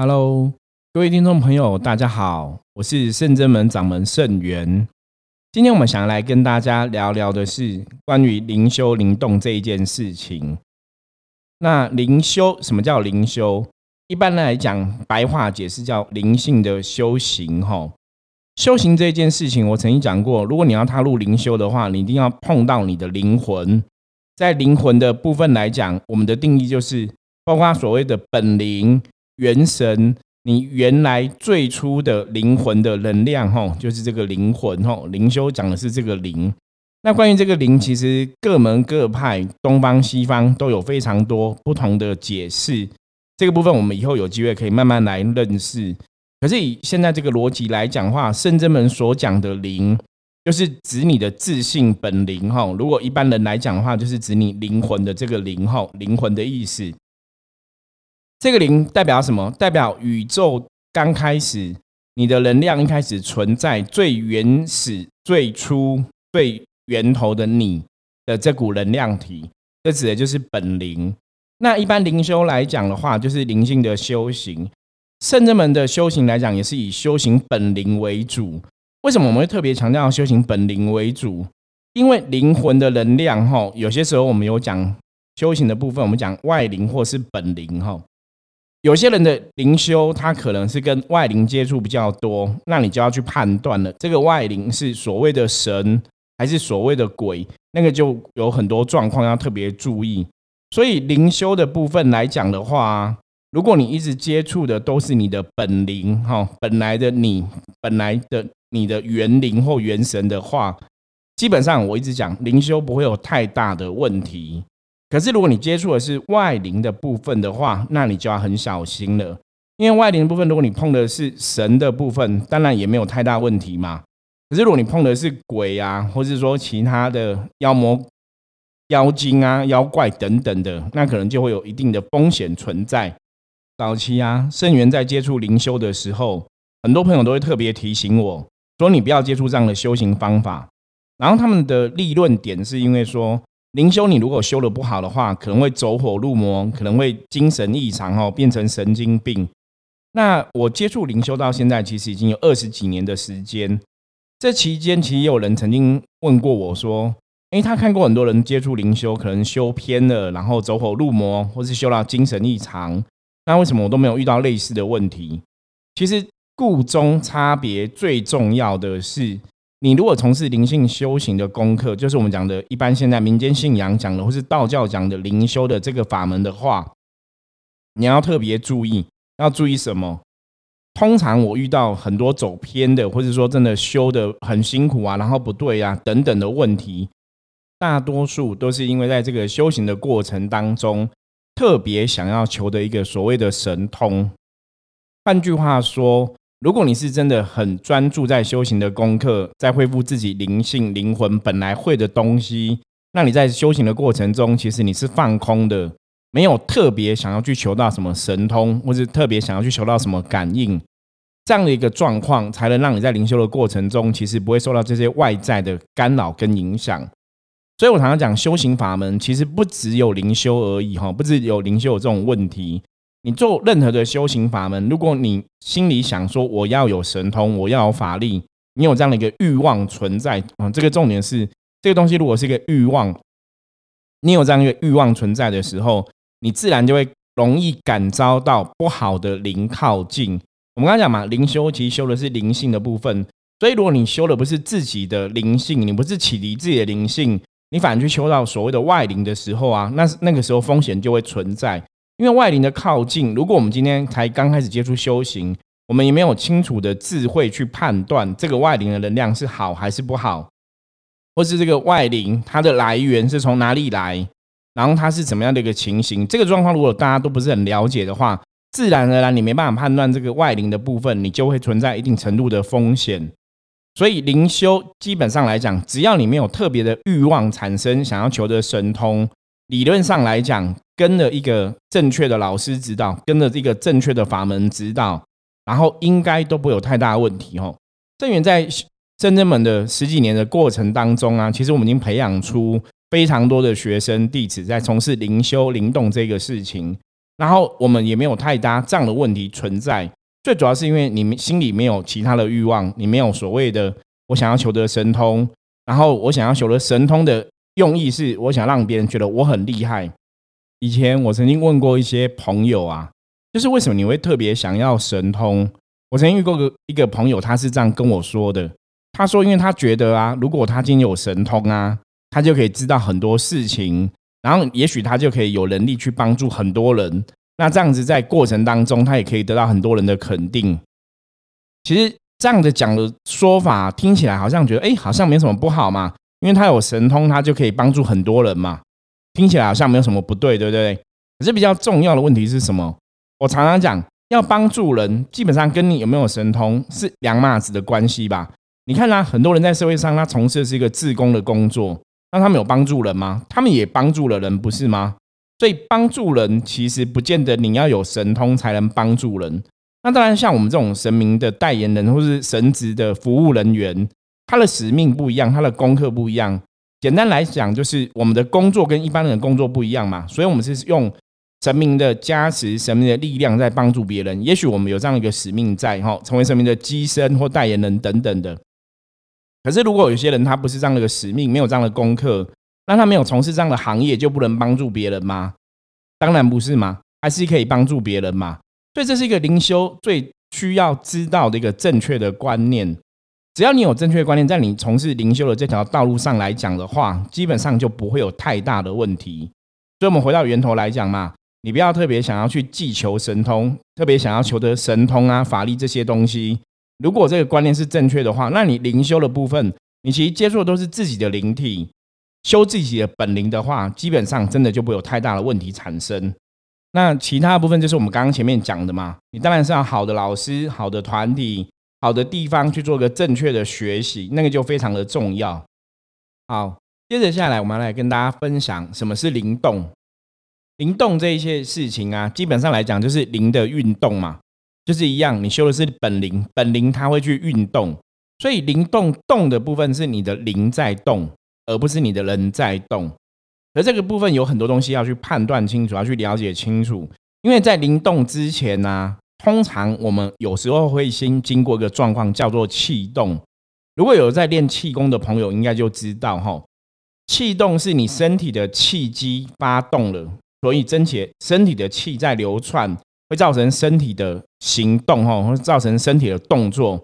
Hello，各位听众朋友，大家好，我是圣真门掌门圣元。今天我们想来跟大家聊聊的是关于灵修灵动这一件事情。那灵修什么叫灵修？一般来讲，白话解释叫灵性的修行。哈，修行这件事情，我曾经讲过，如果你要踏入灵修的话，你一定要碰到你的灵魂。在灵魂的部分来讲，我们的定义就是包括所谓的本灵。元神，你原来最初的灵魂的能量，吼，就是这个灵魂，吼，灵修讲的是这个灵。那关于这个灵，其实各门各派，东方西方都有非常多不同的解释。这个部分我们以后有机会可以慢慢来认识。可是以现在这个逻辑来讲话，圣真门所讲的灵，就是指你的自信本灵，吼。如果一般人来讲的话，就是指你灵魂的这个灵，吼，灵魂的意思。这个零代表什么？代表宇宙刚开始，你的能量一开始存在最原始、最初、最源头的你的这股能量体，这指的就是本灵。那一般灵修来讲的话，就是灵性的修行。圣者们的修行来讲，也是以修行本灵为主。为什么我们会特别强调修行本灵为主？因为灵魂的能量，哈，有些时候我们有讲修行的部分，我们讲外灵或是本灵，哈。有些人的灵修，他可能是跟外灵接触比较多，那你就要去判断了，这个外灵是所谓的神还是所谓的鬼，那个就有很多状况要特别注意。所以灵修的部分来讲的话，如果你一直接触的都是你的本灵哈，本来的你，本来的你的元灵或元神的话，基本上我一直讲灵修不会有太大的问题。可是，如果你接触的是外灵的部分的话，那你就要很小心了。因为外灵的部分，如果你碰的是神的部分，当然也没有太大问题嘛。可是，如果你碰的是鬼啊，或者说其他的妖魔、妖精啊、妖怪等等的，那可能就会有一定的风险存在。早期啊，圣元在接触灵修的时候，很多朋友都会特别提醒我说：“你不要接触这样的修行方法。”然后他们的立论点是因为说。灵修，你如果修的不好的话，可能会走火入魔，可能会精神异常哦，变成神经病。那我接触灵修到现在，其实已经有二十几年的时间。这期间，其实也有人曾经问过我说：“诶，他看过很多人接触灵修，可能修偏了，然后走火入魔，或是修到精神异常。那为什么我都没有遇到类似的问题？”其实，故中差别最重要的是。你如果从事灵性修行的功课，就是我们讲的一般现在民间信仰讲的，或是道教讲的灵修的这个法门的话，你要特别注意，要注意什么？通常我遇到很多走偏的，或者说真的修的很辛苦啊，然后不对啊等等的问题，大多数都是因为在这个修行的过程当中，特别想要求的一个所谓的神通。换句话说。如果你是真的很专注在修行的功课，在恢复自己灵性、灵魂本来会的东西，那你在修行的过程中，其实你是放空的，没有特别想要去求到什么神通，或者特别想要去求到什么感应，这样的一个状况，才能让你在灵修的过程中，其实不会受到这些外在的干扰跟影响。所以我常常讲，修行法门其实不只有灵修而已，哈，不只有灵修有这种问题。你做任何的修行法门，如果你心里想说我要有神通，我要有法力，你有这样的一个欲望存在啊，这个重点是这个东西如果是一个欲望，你有这样一个欲望存在的时候，你自然就会容易感召到不好的灵靠近。我们刚才讲嘛，灵修其实修的是灵性的部分，所以如果你修的不是自己的灵性，你不是启迪自己的灵性，你反而去修到所谓的外灵的时候啊，那那个时候风险就会存在。因为外灵的靠近，如果我们今天才刚开始接触修行，我们也没有清楚的智慧去判断这个外灵的能量是好还是不好，或是这个外灵它的来源是从哪里来，然后它是怎么样的一个情形，这个状况如果大家都不是很了解的话，自然而然你没办法判断这个外灵的部分，你就会存在一定程度的风险。所以灵修基本上来讲，只要你没有特别的欲望产生，想要求得神通。理论上来讲，跟了一个正确的老师指导，跟了一个正确的法门指导，然后应该都不会有太大的问题哦。正源在真正门的十几年的过程当中啊，其实我们已经培养出非常多的学生弟子在从事灵修灵动这个事情。然后我们也没有太大这样的问题存在。最主要是因为你们心里没有其他的欲望，你没有所谓的我想要求得神通，然后我想要求得神通的用意是我想让别人觉得我很厉害。以前我曾经问过一些朋友啊，就是为什么你会特别想要神通？我曾经遇过个一个朋友，他是这样跟我说的。他说，因为他觉得啊，如果他今天有神通啊，他就可以知道很多事情，然后也许他就可以有能力去帮助很多人。那这样子在过程当中，他也可以得到很多人的肯定。其实这样子讲的说法听起来好像觉得，哎，好像没什么不好嘛，因为他有神通，他就可以帮助很多人嘛。听起来好像没有什么不对，对不对？可是比较重要的问题是什么？我常常讲，要帮助人，基本上跟你有没有神通是两码子的关系吧。你看啊，很多人在社会上，他从事的是一个自工的工作，那他们有帮助人吗？他们也帮助了人，不是吗？所以帮助人其实不见得你要有神通才能帮助人。那当然，像我们这种神明的代言人或是神职的服务人员，他的使命不一样，他的功课不一样。简单来讲，就是我们的工作跟一般人的工作不一样嘛，所以我们是用神明的加持、神明的力量在帮助别人。也许我们有这样一个使命在哈，成为神明的机身或代言人等等的。可是，如果有些人他不是这样的一个使命，没有这样的功课，那他没有从事这样的行业，就不能帮助别人吗？当然不是嘛，还是可以帮助别人嘛。所以这是一个灵修最需要知道的一个正确的观念。只要你有正确的观念，在你从事灵修的这条道路上来讲的话，基本上就不会有太大的问题。所以，我们回到源头来讲嘛，你不要特别想要去祈求神通，特别想要求得神通啊、法力这些东西。如果这个观念是正确的话，那你灵修的部分，你其实接触的都是自己的灵体，修自己的本灵的话，基本上真的就不会有太大的问题产生。那其他部分就是我们刚刚前面讲的嘛，你当然是要好的老师、好的团体。好的地方去做个正确的学习，那个就非常的重要。好，接着下来，我们来跟大家分享什么是灵动。灵动这一些事情啊，基本上来讲就是灵的运动嘛，就是一样，你修的是本灵，本灵它会去运动，所以灵动动的部分是你的灵在动，而不是你的人在动。而这个部分有很多东西要去判断清楚，要去了解清楚，因为在灵动之前呢。通常我们有时候会先经过一个状况，叫做气动。如果有在练气功的朋友，应该就知道哈，气动是你身体的气机发动了，所以真且身体的气在流窜，会造成身体的行动哈，会造成身体的动作。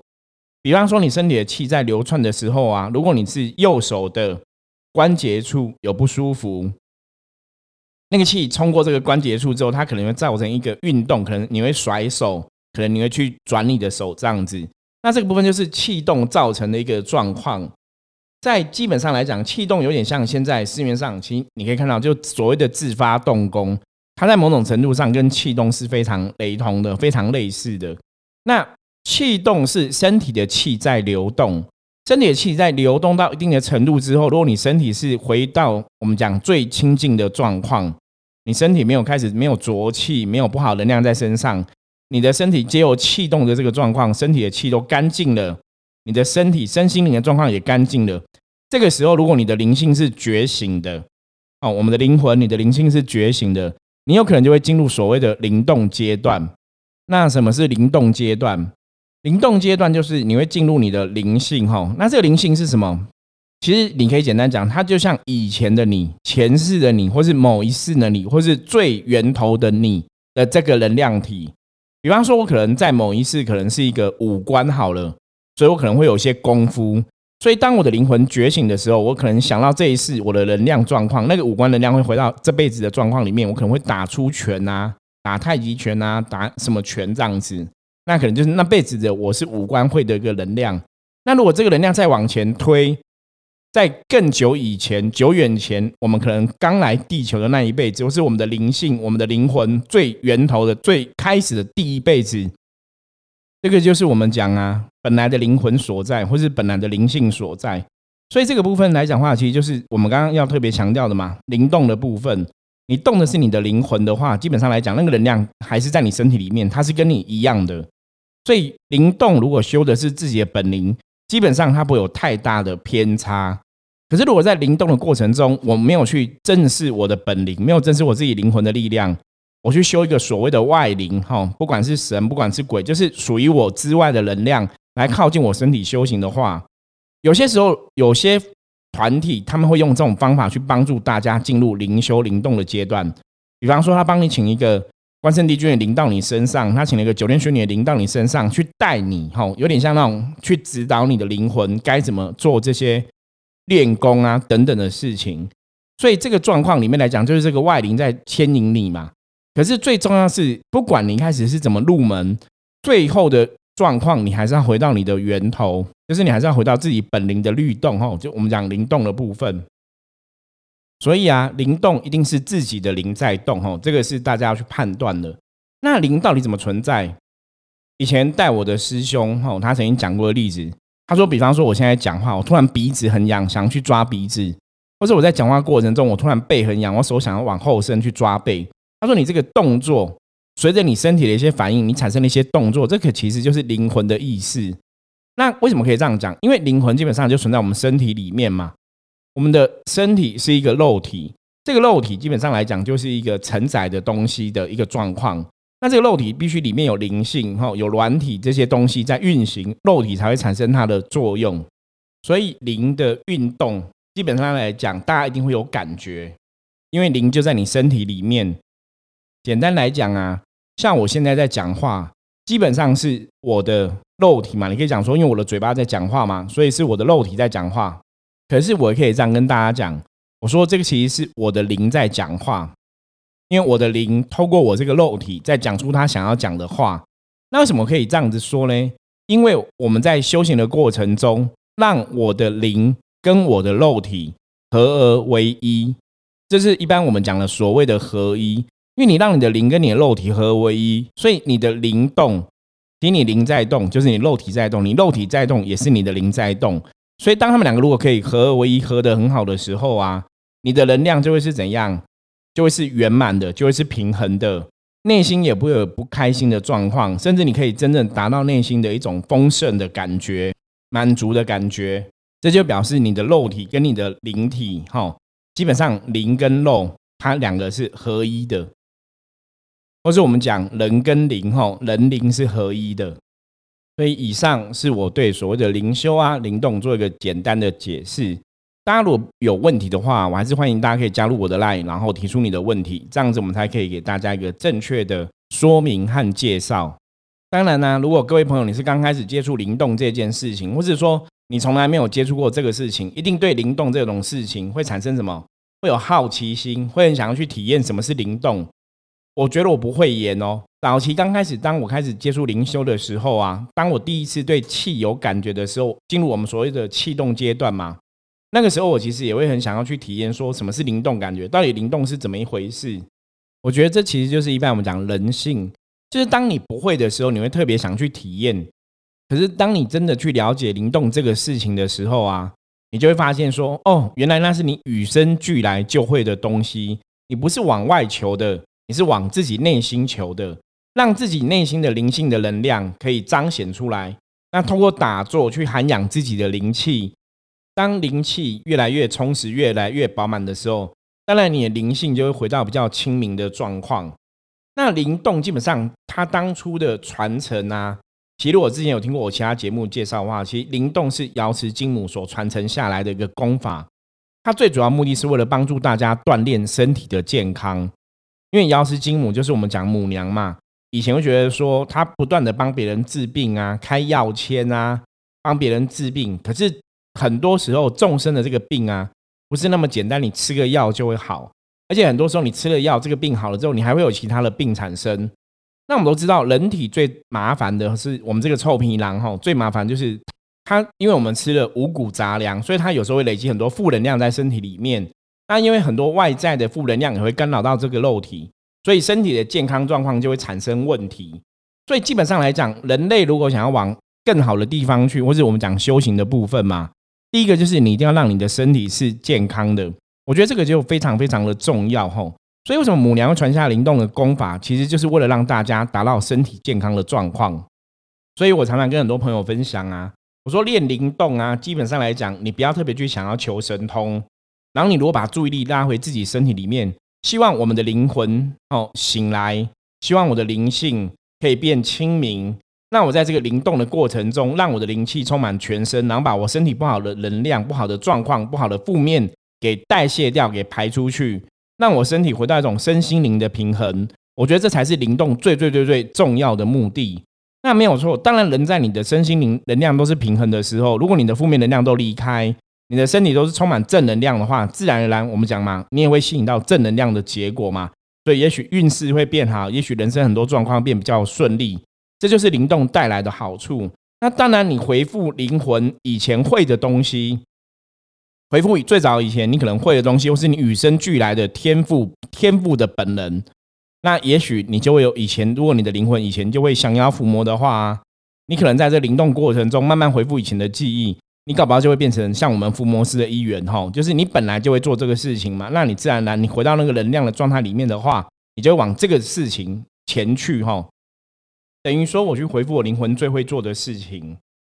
比方说，你身体的气在流窜的时候啊，如果你是右手的关节处有不舒服。那个气冲过这个关节处之后，它可能会造成一个运动，可能你会甩手，可能你会去转你的手这样子。那这个部分就是气动造成的一个状况。在基本上来讲，气动有点像现在市面上，其实你可以看到，就所谓的自发动功，它在某种程度上跟气动是非常雷同的，非常类似的。那气动是身体的气在流动。身体的气在流动到一定的程度之后，如果你身体是回到我们讲最清净的状况，你身体没有开始没有浊气，没有不好能量在身上，你的身体皆有气动的这个状况，身体的气都干净了，你的身体身心灵的状况也干净了。这个时候，如果你的灵性是觉醒的，哦，我们的灵魂，你的灵性是觉醒的，你有可能就会进入所谓的灵动阶段。那什么是灵动阶段？灵动阶段就是你会进入你的灵性哈，那这个灵性是什么？其实你可以简单讲，它就像以前的你、前世的你，或是某一世的你，或是最源头的你的这个能量体。比方说，我可能在某一世可能是一个五官好了，所以我可能会有些功夫。所以当我的灵魂觉醒的时候，我可能想到这一世我的能量状况，那个五官能量会回到这辈子的状况里面，我可能会打出拳啊，打太极拳啊，打什么拳这样子。那可能就是那辈子的我是五官会的一个能量。那如果这个能量再往前推，在更久以前、久远前，我们可能刚来地球的那一辈子，或是我们的灵性、我们的灵魂最源头的、最开始的第一辈子，这个就是我们讲啊，本来的灵魂所在，或是本来的灵性所在。所以这个部分来讲话，其实就是我们刚刚要特别强调的嘛，灵动的部分。你动的是你的灵魂的话，基本上来讲，那个能量还是在你身体里面，它是跟你一样的。所以灵动如果修的是自己的本灵，基本上它不会有太大的偏差。可是如果在灵动的过程中，我没有去正视我的本灵，没有正视我自己灵魂的力量，我去修一个所谓的外灵哈，不管是神，不管是鬼，就是属于我之外的能量来靠近我身体修行的话，有些时候有些团体他们会用这种方法去帮助大家进入灵修灵动的阶段。比方说，他帮你请一个关圣帝君的灵到你身上，他请了一个九天玄女的灵到你身上去带你哈，有点像那种去指导你的灵魂该怎么做这些练功啊等等的事情。所以这个状况里面来讲，就是这个外灵在牵引你嘛。可是最重要是，不管你一开始是怎么入门，最后的状况你还是要回到你的源头，就是你还是要回到自己本灵的律动哈。就我们讲灵动的部分，所以啊，灵动一定是自己的灵在动哈，这个是大家要去判断的。那灵到底怎么存在？以前带我的师兄哈，他曾经讲过的例子，他说，比方说我现在讲话，我突然鼻子很痒，想要去抓鼻子，或者我在讲话过程中，我突然背很痒，我手想要往后伸去抓背。他说：“你这个动作，随着你身体的一些反应，你产生了一些动作，这可其实就是灵魂的意识。那为什么可以这样讲？因为灵魂基本上就存在我们身体里面嘛。我们的身体是一个肉体，这个肉体基本上来讲就是一个承载的东西的一个状况。那这个肉体必须里面有灵性，哈，有软体这些东西在运行，肉体才会产生它的作用。所以灵的运动，基本上来讲，大家一定会有感觉，因为灵就在你身体里面。”简单来讲啊，像我现在在讲话，基本上是我的肉体嘛。你可以讲说，因为我的嘴巴在讲话嘛，所以是我的肉体在讲话。可是我也可以这样跟大家讲，我说这个其实是我的灵在讲话，因为我的灵透过我这个肉体在讲出他想要讲的话。那为什么可以这样子说呢？因为我们在修行的过程中，让我的灵跟我的肉体合而为一，这是一般我们讲的所谓的合一。因为你让你的灵跟你的肉体合为一，所以你的灵动，其实你灵在动，就是你肉体在动；你肉体在动，也是你的灵在动。所以当他们两个如果可以合而为一，合得很好的时候啊，你的能量就会是怎样？就会是圆满的，就会是平衡的，内心也不会有不开心的状况，甚至你可以真正达到内心的一种丰盛的感觉、满足的感觉。这就表示你的肉体跟你的灵体，哈，基本上灵跟肉它两个是合一的。或是我们讲人跟灵吼，人灵是合一的，所以以上是我对所谓的灵修啊、灵动做一个简单的解释。大家如果有问题的话，我还是欢迎大家可以加入我的 line，然后提出你的问题，这样子我们才可以给大家一个正确的说明和介绍。当然呢，如果各位朋友你是刚开始接触灵动这件事情，或者说你从来没有接触过这个事情，一定对灵动这种事情会产生什么？会有好奇心，会很想要去体验什么是灵动。我觉得我不会演哦。早期刚开始，当我开始接触灵修的时候啊，当我第一次对气有感觉的时候，进入我们所谓的气动阶段嘛，那个时候我其实也会很想要去体验，说什么是灵动感觉，到底灵动是怎么一回事？我觉得这其实就是一般我们讲人性，就是当你不会的时候，你会特别想去体验。可是当你真的去了解灵动这个事情的时候啊，你就会发现说，哦，原来那是你与生俱来就会的东西，你不是往外求的。你是往自己内心求的，让自己内心的灵性的能量可以彰显出来。那通过打坐去涵养自己的灵气，当灵气越来越充实、越来越饱满的时候，当然你的灵性就会回到比较清明的状况。那灵动基本上它当初的传承啊，其实我之前有听过我其他节目介绍的话，其实灵动是瑶池金母所传承下来的一个功法。它最主要目的是为了帮助大家锻炼身体的健康。因为瑶池金母就是我们讲母娘嘛，以前会觉得说她不断的帮别人治病啊，开药签啊，帮别人治病。可是很多时候众生的这个病啊，不是那么简单，你吃个药就会好。而且很多时候你吃了药，这个病好了之后，你还会有其他的病产生。那我们都知道，人体最麻烦的是我们这个臭皮囊哈，最麻烦就是它，因为我们吃了五谷杂粮，所以它有时候会累积很多负能量在身体里面。那因为很多外在的负能量也会干扰到这个肉体，所以身体的健康状况就会产生问题。所以基本上来讲，人类如果想要往更好的地方去，或者我们讲修行的部分嘛，第一个就是你一定要让你的身体是健康的。我觉得这个就非常非常的重要吼。所以为什么母娘传下灵动的功法，其实就是为了让大家达到身体健康的状况。所以我常常跟很多朋友分享啊，我说练灵动啊，基本上来讲，你不要特别去想要求神通。然后你如果把注意力拉回自己身体里面，希望我们的灵魂哦醒来，希望我的灵性可以变清明。那我在这个灵动的过程中，让我的灵气充满全身，然后把我身体不好的能量、不好的状况、不好的负面给代谢掉，给排出去，让我身体回到一种身心灵的平衡。我觉得这才是灵动最最最最重要的目的。那没有错，当然人在你的身心灵能量都是平衡的时候，如果你的负面能量都离开，你的身体都是充满正能量的话，自然而然我们讲嘛，你也会吸引到正能量的结果嘛。所以也许运势会变好，也许人生很多状况变比较顺利，这就是灵动带来的好处。那当然，你回复灵魂以前会的东西，回复最早以前你可能会的东西，或是你与生俱来的天赋、天赋的本能。那也许你就会有以前，如果你的灵魂以前就会降妖伏魔的话，你可能在这灵动过程中慢慢回复以前的记忆，你搞不好就会变成像我们伏魔师的一员哈，就是你本来就会做这个事情嘛，那你自然而然你回到那个能量的状态里面的话，你就往这个事情前去哈，等于说我去回复我灵魂最会做的事情，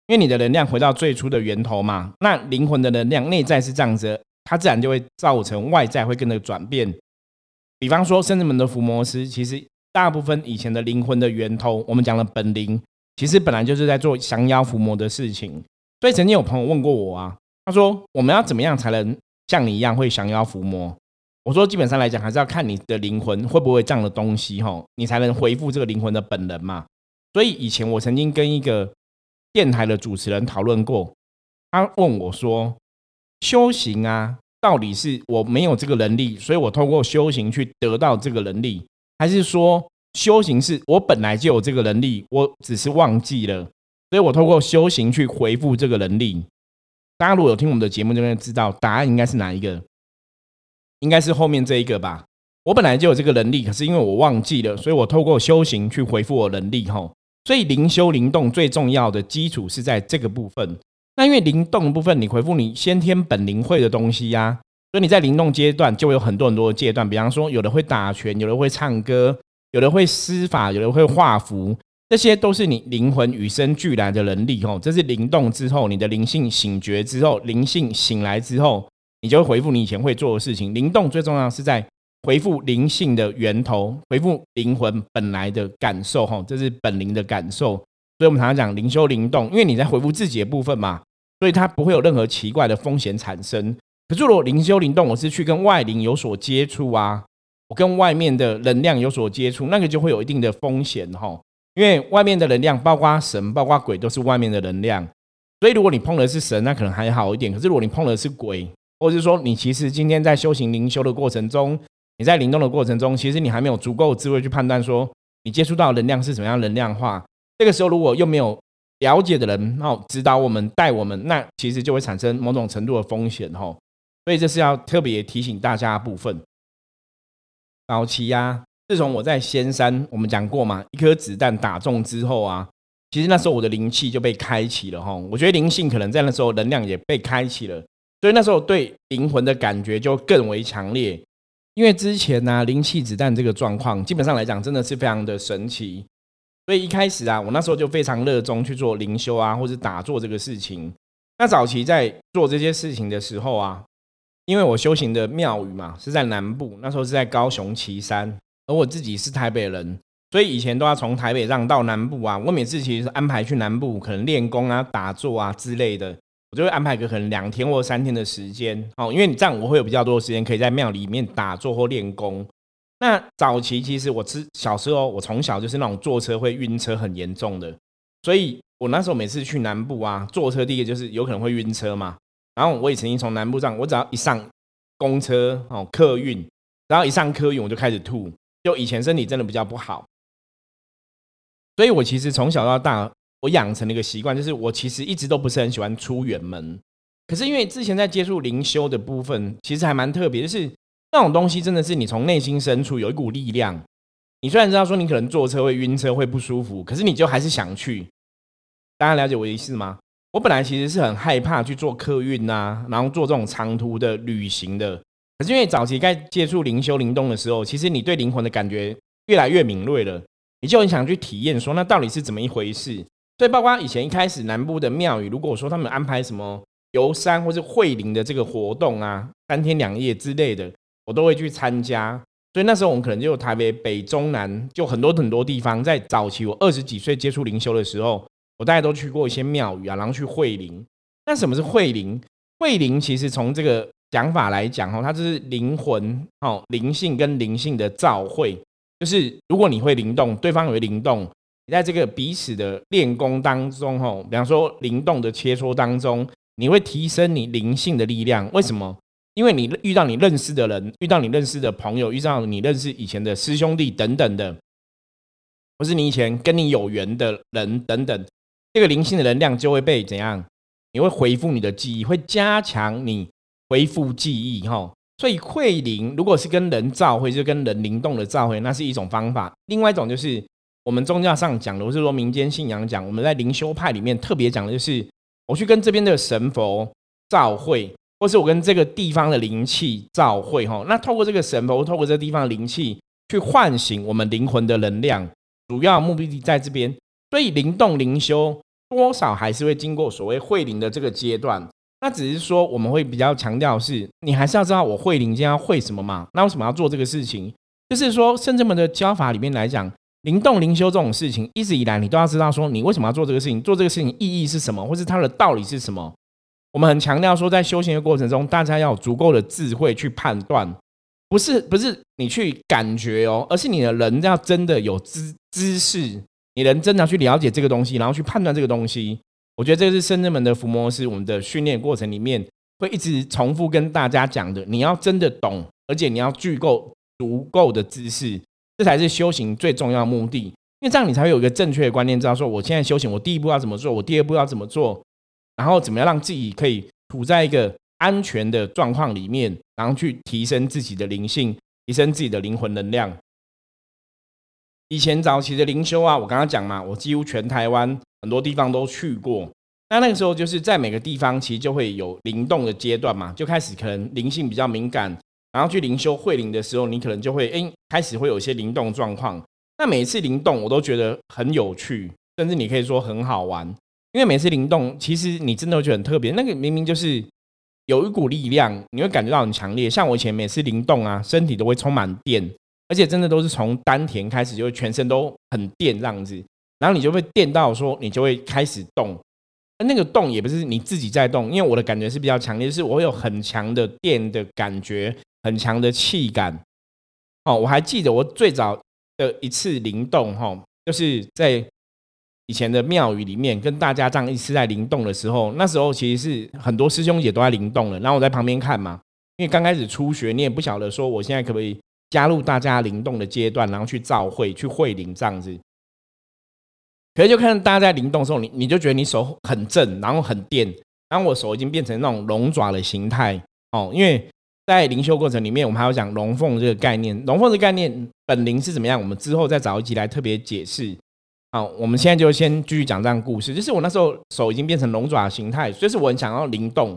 因为你的能量回到最初的源头嘛，那灵魂的能量内在是这样子，它自然就会造成外在会跟着转变。比方说，圣子门的伏魔师，其实大部分以前的灵魂的源头，我们讲的本灵，其实本来就是在做降妖伏魔的事情。所以曾经有朋友问过我啊，他说我们要怎么样才能像你一样会降妖伏魔？我说基本上来讲，还是要看你的灵魂会不会这样的东西哈，你才能回复这个灵魂的本能嘛。所以以前我曾经跟一个电台的主持人讨论过，他问我说，修行啊。到底是我没有这个能力，所以我通过修行去得到这个能力，还是说修行是我本来就有这个能力，我只是忘记了，所以我通过修行去回复这个能力？大家如果有听我们的节目，就会知道答案应该是哪一个？应该是后面这一个吧。我本来就有这个能力，可是因为我忘记了，所以我透过修行去回复我能力。吼，所以灵修灵动最重要的基础是在这个部分。那因为灵动部分，你回复你先天本灵会的东西呀，所以你在灵动阶段就有很多很多的阶段。比方说，有的会打拳，有的会唱歌，有的会施法，有的会画符，这些都是你灵魂与生俱来的能力哦。这是灵动之后，你的灵性醒觉之后，灵性醒来之后，你就会回复你以前会做的事情。灵动最重要是在回复灵性的源头，回复灵魂本来的感受哈，这是本灵的感受。所以我们常常讲灵修灵动，因为你在回复自己的部分嘛。所以它不会有任何奇怪的风险产生。可是如果灵修灵动，我是去跟外灵有所接触啊，我跟外面的能量有所接触，那个就会有一定的风险哈。因为外面的能量，包括神、包括鬼，都是外面的能量。所以如果你碰的是神，那可能还好一点。可是如果你碰的是鬼，或者是说你其实今天在修行灵修的过程中，你在灵动的过程中，其实你还没有足够智慧去判断说你接触到能量是什么样能量化。这个时候如果又没有。了解的人，然后指导我们、带我们，那其实就会产生某种程度的风险，哈。所以这是要特别提醒大家部分。早期呀，自从我在仙山，我们讲过嘛，一颗子弹打中之后啊，其实那时候我的灵气就被开启了，哈。我觉得灵性可能在那时候能量也被开启了，所以那时候对灵魂的感觉就更为强烈。因为之前呢，灵气子弹这个状况，基本上来讲，真的是非常的神奇。所以一开始啊，我那时候就非常热衷去做灵修啊，或者打坐这个事情。那早期在做这些事情的时候啊，因为我修行的庙宇嘛是在南部，那时候是在高雄旗山，而我自己是台北人，所以以前都要从台北让到南部啊。我每次其实是安排去南部，可能练功啊、打坐啊之类的，我就会安排个可能两天或三天的时间哦，因为你这样我会有比较多的时间可以在庙里面打坐或练功。那早期其实我吃小时候，我从小就是那种坐车会晕车很严重的，所以我那时候每次去南部啊，坐车第一个就是有可能会晕车嘛。然后我也曾经从南部上，我只要一上公车哦客运，然后一上客运我就开始吐，就以前身体真的比较不好，所以我其实从小到大我养成了一个习惯，就是我其实一直都不是很喜欢出远门。可是因为之前在接触灵修的部分，其实还蛮特别，就是。那种东西真的是你从内心深处有一股力量。你虽然知道说你可能坐车会晕车会不舒服，可是你就还是想去。大家了解我的意思吗？我本来其实是很害怕去做客运啊，然后做这种长途的旅行的。可是因为早期在接触灵修灵动的时候，其实你对灵魂的感觉越来越敏锐了，你就很想去体验说那到底是怎么一回事。所以包括以前一开始南部的庙宇，如果说他们安排什么游山或是会灵的这个活动啊，三天两夜之类的。我都会去参加，所以那时候我们可能就台北北中南就很多很多地方，在早期我二十几岁接触灵修的时候，我大概都去过一些庙宇啊，然后去会灵。那什么是会灵？会灵其实从这个讲法来讲哦，它就是灵魂哦，灵性跟灵性的召会。就是如果你会灵动，对方也会灵动，你在这个彼此的练功当中吼，比方说灵动的切磋当中，你会提升你灵性的力量。为什么？因为你遇到你认识的人，遇到你认识的朋友，遇到你认识以前的师兄弟等等的，或是你以前跟你有缘的人等等，这个灵性的能量就会被怎样？你会回复你的记忆，会加强你回复记忆，哈。所以会灵如果是跟人造会，就跟人灵动的造会，那是一种方法。另外一种就是我们宗教上讲的，或是说民间信仰讲，我们在灵修派里面特别讲的就是，我去跟这边的神佛造会，或是我跟这个地方的灵气造会，哈。那透过这个神佛，透过这个地方的灵气，去唤醒我们灵魂的能量，主要目的地在这边。所以灵动灵修。多少还是会经过所谓会灵的这个阶段，那只是说我们会比较强调是，你还是要知道我会灵，今天要会什么嘛？那为什么要做这个事情？就是说，圣至门的教法里面来讲，灵动灵修这种事情，一直以来你都要知道说，你为什么要做这个事情？做这个事情意义是什么，或是它的道理是什么？我们很强调说，在修行的过程中，大家要有足够的智慧去判断，不是不是你去感觉哦，而是你的人要真的有知知识。你能真的去了解这个东西，然后去判断这个东西，我觉得这是深圳门的伏魔师我们的训练过程里面会一直重复跟大家讲的。你要真的懂，而且你要具够足够的知识，这才是修行最重要的目的。因为这样你才会有一个正确的观念，知道说我现在修行，我第一步要怎么做，我第二步要怎么做，然后怎么样让自己可以处在一个安全的状况里面，然后去提升自己的灵性，提升自己的灵魂能量。以前早期的灵修啊，我刚刚讲嘛，我几乎全台湾很多地方都去过。那那个时候就是在每个地方其实就会有灵动的阶段嘛，就开始可能灵性比较敏感，然后去灵修会灵的时候，你可能就会哎开始会有一些灵动状况。那每次灵动我都觉得很有趣，甚至你可以说很好玩，因为每次灵动其实你真的会觉得很特别。那个明明就是有一股力量，你会感觉到很强烈。像我以前每次灵动啊，身体都会充满电。而且真的都是从丹田开始，就会全身都很电这样子，然后你就会电到说，你就会开始动。那个动也不是你自己在动，因为我的感觉是比较强烈，就是我有很强的电的感觉，很强的气感。哦，我还记得我最早的一次灵动，哈，就是在以前的庙宇里面跟大家这样一次在灵动的时候，那时候其实是很多师兄姐都在灵动了，然后我在旁边看嘛，因为刚开始初学，你也不晓得说我现在可不可以。加入大家灵动的阶段，然后去造会、去会灵这样子，可是就看到大家在灵动的时候，你你就觉得你手很正，然后很电，然后我手已经变成那种龙爪的形态哦。因为在灵修过程里面，我们还要讲龙凤这个概念，龙凤的概念本灵是怎么样？我们之后再找一集来特别解释。好，我们现在就先继续讲这样故事。就是我那时候手已经变成龙爪形态，所以是我很想要灵动。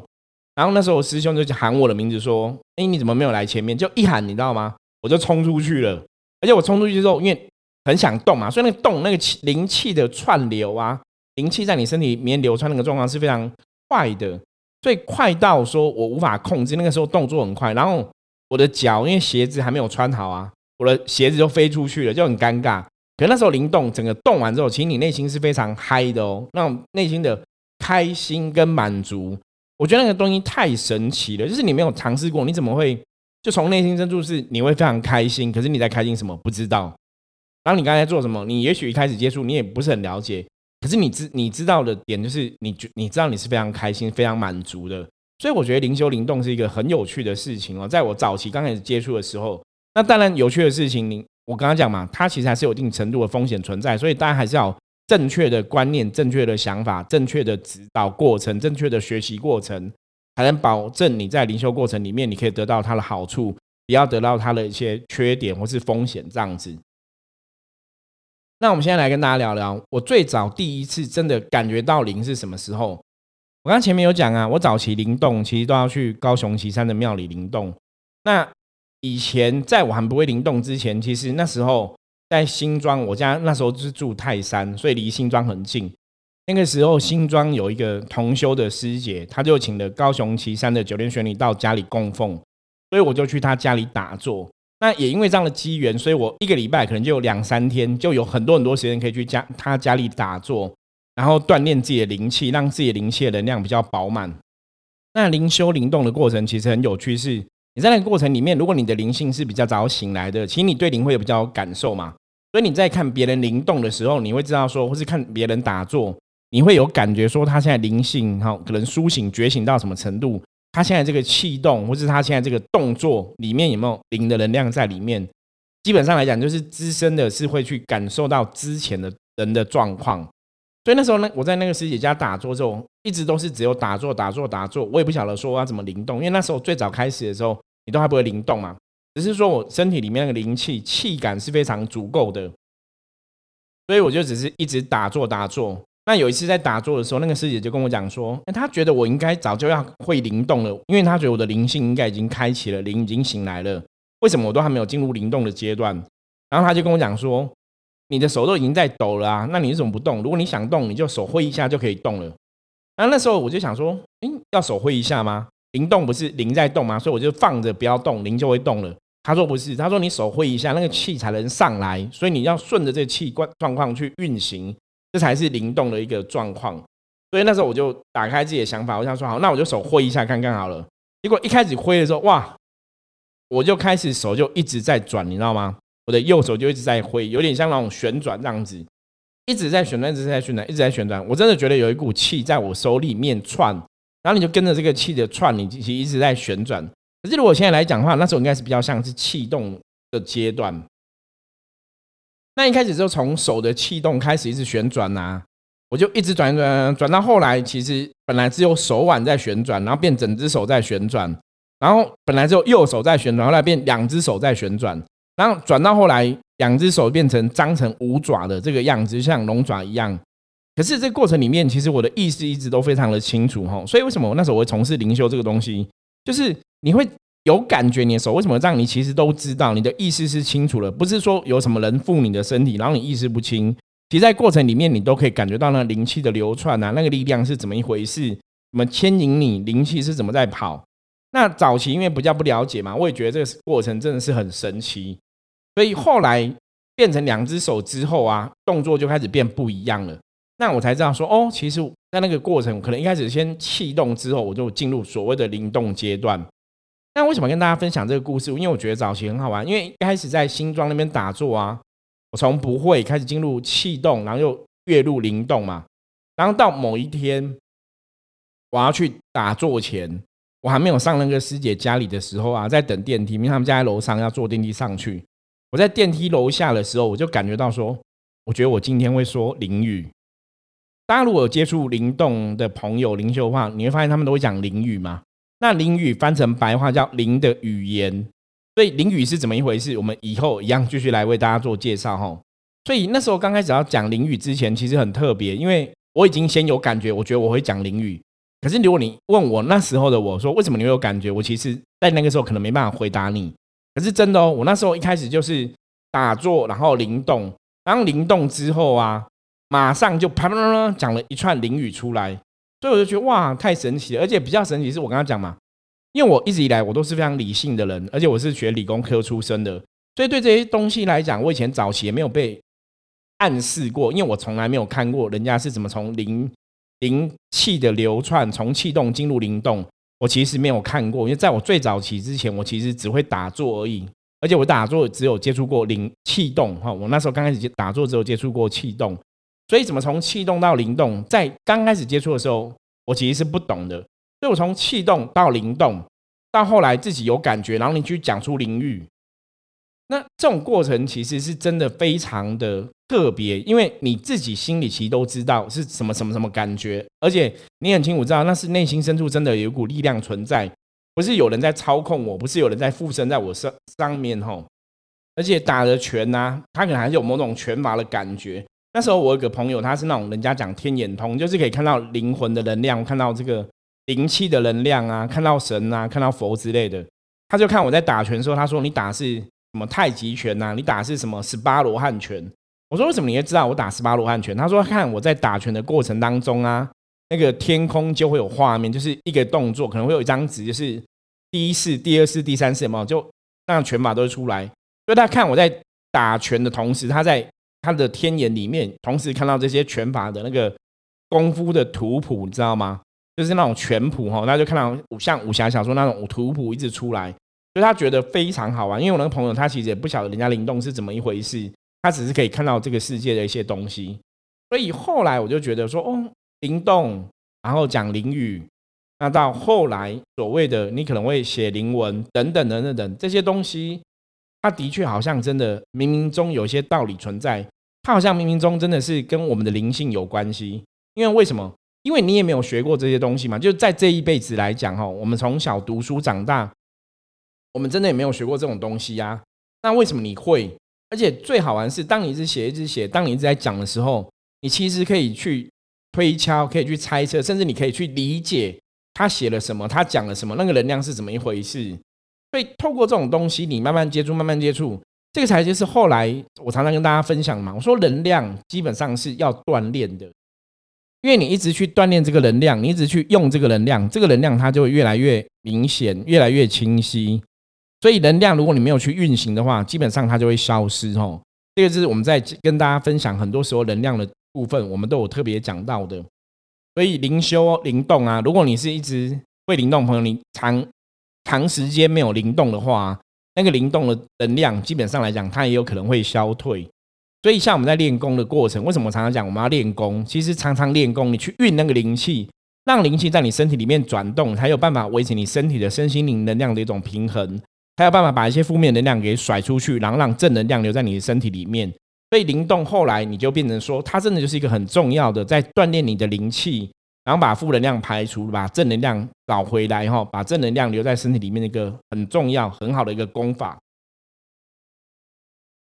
然后那时候我师兄就喊我的名字说：“哎，你怎么没有来前面？”就一喊，你知道吗？我就冲出去了，而且我冲出去之后，因为很想动嘛，所以那个动那个气灵气的串流啊，灵气在你身体里面流窜那个状况是非常快的，所以快到说我无法控制。那个时候动作很快，然后我的脚因为鞋子还没有穿好啊，我的鞋子就飞出去了，就很尴尬。可那时候灵动整个动完之后，其实你内心是非常嗨的哦，那种内心的开心跟满足，我觉得那个东西太神奇了，就是你没有尝试过，你怎么会？就从内心深处是你会非常开心，可是你在开心什么不知道。然后你刚才做什么，你也许一开始接触你也不是很了解，可是你知你知道的点就是你觉你知道你是非常开心、非常满足的。所以我觉得灵修灵动是一个很有趣的事情哦。在我早期刚开始接触的时候，那当然有趣的事情，你我刚刚讲嘛，它其实还是有一定程度的风险存在，所以大家还是要正确的观念、正确的想法、正确的指导过程、正确的学习过程。才能保证你在灵修过程里面，你可以得到它的好处，也要得到它的一些缺点或是风险这样子。那我们现在来跟大家聊聊，我最早第一次真的感觉到灵是什么时候？我刚前面有讲啊，我早期灵动其实都要去高雄旗山的庙里灵动。那以前在我还不会灵动之前，其实那时候在新庄，我家那时候是住泰山，所以离新庄很近。那个时候，新庄有一个同修的师姐，她就请了高雄旗山的九天玄女到家里供奉，所以我就去她家里打坐。那也因为这样的机缘，所以我一个礼拜可能就有两三天，就有很多很多时间可以去家他家里打坐，然后锻炼自己的灵气，让自己的灵气的能量比较饱满。那灵修灵动的过程其实很有趣，是你在那个过程里面，如果你的灵性是比较早醒来的，其实你对灵会有比较感受嘛。所以你在看别人灵动的时候，你会知道说，或是看别人打坐，你会有感觉说他现在灵性哈，可能苏醒觉醒到什么程度。他现在这个气动，或是他现在这个动作里面有没有灵的能量在里面？基本上来讲，就是资深的是会去感受到之前的人的状况。所以那时候呢，我在那个师姐家打坐之后，一直都是只有打坐、打坐、打坐，我也不晓得说要怎么灵动，因为那时候最早开始的时候，你都还不会灵动嘛，只是说我身体里面那个灵气气感是非常足够的，所以我就只是一直打坐、打坐。那有一次在打坐的时候，那个师姐就跟我讲说，那她觉得我应该早就要会灵动了，因为她觉得我的灵性应该已经开启了，灵已经醒来了。为什么我都还没有进入灵动的阶段？然后她就跟我讲说，你的手都已经在抖了啊，那你怎么不动？如果你想动，你就手挥一下就可以动了。然后那时候我就想说，诶，要手挥一下吗？灵动不是灵在动吗？所以我就放着不要动，灵就会动了。他说不是，他说你手挥一下，那个气才能上来，所以你要顺着这个气状状况去运行。这才是灵动的一个状况，所以那时候我就打开自己的想法，我想说好，那我就手挥一下看看好了。结果一开始挥的时候，哇，我就开始手就一直在转，你知道吗？我的右手就一直在挥，有点像那种旋转这样子，一直在旋转，一直在旋转，一直在旋转。我真的觉得有一股气在我手里面窜，然后你就跟着这个气的窜，你其实一直在旋转。可是如果现在来讲的话，那时候应该是比较像是气动的阶段。那一开始就从手的气动开始一直旋转呐，我就一直转转转到后来，其实本来只有手腕在旋转，然后变整只手在旋转，然后本来只有右手在旋转，后来变两只手在旋转，然后转到后来两只手变成张成五爪的这个样子，像龙爪一样。可是这个过程里面，其实我的意识一直都非常的清楚哈，所以为什么我那时候会从事灵修这个东西，就是你会。有感觉，你的手为什么这样？你其实都知道，你的意识是清楚了，不是说有什么人附你的身体，然后你意识不清。其实，在过程里面，你都可以感觉到那灵气的流窜啊，那个力量是怎么一回事？怎么牵引你灵气是怎么在跑？那早期因为比较不了解嘛，我也觉得这个过程真的是很神奇。所以后来变成两只手之后啊，动作就开始变不一样了。那我才知道说，哦，其实在那个过程，可能一开始先气动之后，我就进入所谓的灵动阶段。那为什么跟大家分享这个故事？因为我觉得早期很好玩。因为一开始在新庄那边打坐啊，我从不会开始进入气动，然后又跃入灵动嘛。然后到某一天，我要去打坐前，我还没有上那个师姐家里的时候啊，在等电梯，因为他们家在楼上，要坐电梯上去。我在电梯楼下的时候，我就感觉到说，我觉得我今天会说灵语。大家如果有接触灵动的朋友、灵修的话，你会发现他们都会讲灵语嘛。那灵语翻成白话叫灵的语言，所以灵语是怎么一回事？我们以后一样继续来为大家做介绍哈。所以那时候刚开始要讲灵语之前，其实很特别，因为我已经先有感觉，我觉得我会讲灵语。可是如果你问我那时候的我说为什么你会有感觉，我其实在那个时候可能没办法回答你。可是真的哦，我那时候一开始就是打坐，然后灵动，然后灵动之后啊，马上就啪啪啪讲了一串灵语出来。所以我就觉得哇，太神奇了！而且比较神奇是我跟他讲嘛，因为我一直以来我都是非常理性的人，而且我是学理工科出身的，所以对这些东西来讲，我以前早期也没有被暗示过，因为我从来没有看过人家是怎么从灵灵气的流窜，从气动进入灵动，我其实没有看过，因为在我最早期之前，我其实只会打坐而已，而且我打坐只有接触过灵气动哈，我那时候刚开始打坐只有接触过气动。所以怎么从气动到灵动，在刚开始接触的时候，我其实是不懂的。所以我从气动到灵动，到后来自己有感觉，然后你去讲出灵域，那这种过程其实是真的非常的特别，因为你自己心里其实都知道是什么什么什么感觉，而且你很清楚知道那是内心深处真的有一股力量存在，不是有人在操控我，不是有人在附身在我身上面吼，而且打了拳呐，他可能还是有某种拳法的感觉。那时候我有个朋友，他是那种人家讲天眼通，就是可以看到灵魂的能量，看到这个灵气的能量啊，看到神啊，看到佛之类的。他就看我在打拳的时候，他说：“你打是什么太极拳呐？你打是什么十八罗汉拳？”我说：“为什么你会知道我打十八罗汉拳？”他说：“看我在打拳的过程当中啊，那个天空就会有画面，就是一个动作，可能会有一张纸，就是第一式、第二式、第三式，有没有？就那拳法都会出来。所以他看我在打拳的同时，他在他的天眼里面同时看到这些拳法的那个功夫的图谱，你知道吗？就是那种拳谱哈，那就看到像武侠小说那种图谱一直出来，所以他觉得非常好玩。因为我那个朋友他其实也不晓得人家灵动是怎么一回事，他只是可以看到这个世界的一些东西。所以后来我就觉得说，哦，灵动，然后讲灵语。那到后来，所谓的你可能会写灵文等等等等等这些东西，他的确好像真的冥冥中有些道理存在，他好像冥冥中真的是跟我们的灵性有关系。因为为什么？因为你也没有学过这些东西嘛。就在这一辈子来讲，哈，我们从小读书长大，我们真的也没有学过这种东西呀。那为什么你会？而且最好玩是，当你一直写一直写，当你一直在讲的时候，你其实可以去推敲，可以去猜测，甚至你可以去理解。他写了什么？他讲了什么？那个能量是怎么一回事？所以透过这种东西，你慢慢接触，慢慢接触，这个才就是后来我常常跟大家分享嘛。我说能量基本上是要锻炼的，因为你一直去锻炼这个能量，你一直去用这个能量，这个能量它就会越来越明显，越来越清晰。所以能量如果你没有去运行的话，基本上它就会消失。哦，这个是我们在跟大家分享很多时候能量的部分，我们都有特别讲到的。所以灵修灵动啊，如果你是一直会灵动朋友，你常长时间没有灵动的话，那个灵动的能量基本上来讲，它也有可能会消退。所以像我们在练功的过程，为什么常常讲我们要练功？其实常常练功，你去运那个灵气，让灵气在你身体里面转动，才有办法维持你身体的身心灵能量的一种平衡，才有办法把一些负面能量给甩出去，然后让正能量留在你的身体里面。所以灵动后来你就变成说，它真的就是一个很重要的，在锻炼你的灵气，然后把负能量排除，把正能量找回来，哈，把正能量留在身体里面的一个很重要、很好的一个功法。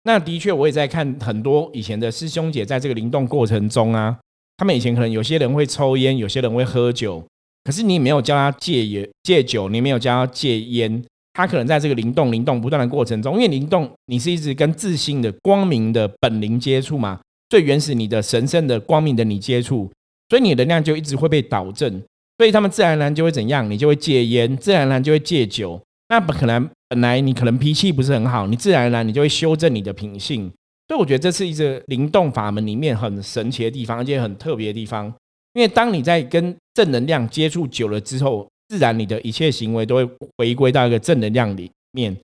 那的确，我也在看很多以前的师兄姐在这个灵动过程中啊，他们以前可能有些人会抽烟，有些人会喝酒，可是你没有教他戒烟、戒酒，你没有教他戒烟。他可能在这个灵动、灵动不断的过程中，因为灵动，你是一直跟自信的光明的本灵接触嘛，最原始你的神圣的光明的你接触，所以你的能量就一直会被导正，所以他们自然而然就会怎样，你就会戒烟，自然而然就会戒酒。那不可能，本来你可能脾气不是很好，你自然而然你就会修正你的品性。所以我觉得这是一个灵动法门里面很神奇的地方，而且很特别的地方。因为当你在跟正能量接触久了之后，自然，你的一切行为都会回归到一个正能量里面。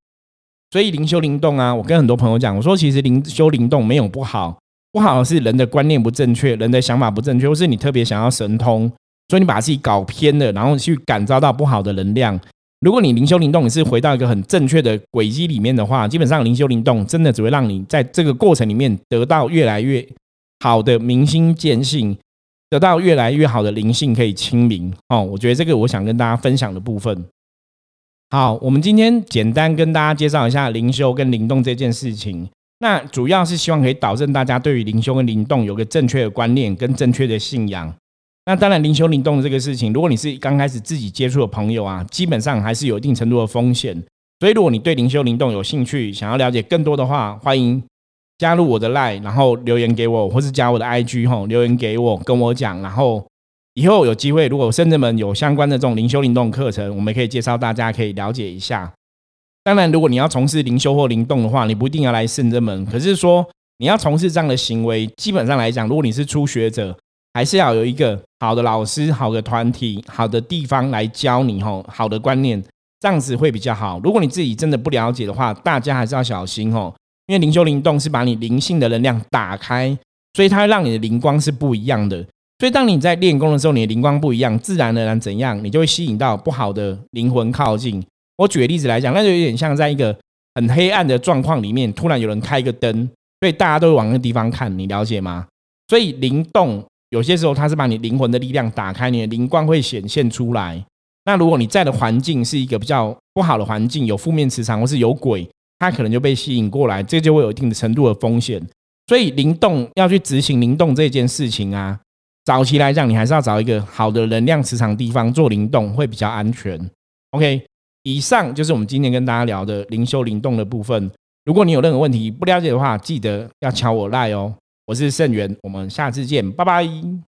所以灵修灵动啊，我跟很多朋友讲，我说其实灵修灵动没有不好，不好是人的观念不正确，人的想法不正确，或是你特别想要神通，所以你把自己搞偏了，然后去感召到不好的能量。如果你灵修灵动，你是回到一个很正确的轨迹里面的话，基本上灵修灵动真的只会让你在这个过程里面得到越来越好的明心见性。得到越来越好的灵性可以清明哦，我觉得这个我想跟大家分享的部分。好，我们今天简单跟大家介绍一下灵修跟灵动这件事情。那主要是希望可以导正大家对于灵修跟灵动有个正确的观念跟正确的信仰。那当然，灵修灵动的这个事情，如果你是刚开始自己接触的朋友啊，基本上还是有一定程度的风险。所以，如果你对灵修灵动有兴趣，想要了解更多的话，欢迎。加入我的 line，然后留言给我，或是加我的 IG 吼，留言给我，跟我讲，然后以后有机会，如果深圳们有相关的这种灵修灵动课程，我们可以介绍大家可以了解一下。当然，如果你要从事灵修或灵动的话，你不一定要来圣真门，可是说你要从事这样的行为，基本上来讲，如果你是初学者，还是要有一个好的老师、好的团体、好的地方来教你吼，好的观念，这样子会比较好。如果你自己真的不了解的话，大家还是要小心吼。因为灵修灵动是把你灵性的能量打开，所以它会让你的灵光是不一样的。所以当你在练功的时候，你的灵光不一样，自然而然怎样，你就会吸引到不好的灵魂靠近。我举个例子来讲，那就有点像在一个很黑暗的状况里面，突然有人开一个灯，所以大家都会往那个地方看，你了解吗？所以灵动有些时候它是把你灵魂的力量打开，你的灵光会显现出来。那如果你在的环境是一个比较不好的环境，有负面磁场或是有鬼。它可能就被吸引过来，这就会有一定的程度的风险。所以灵动要去执行灵动这件事情啊，早期来讲，你还是要找一个好的能量磁场地方做灵动会比较安全。OK，以上就是我们今天跟大家聊的灵修灵动的部分。如果你有任何问题不了解的话，记得要敲我赖哦。我是盛元，我们下次见，拜拜。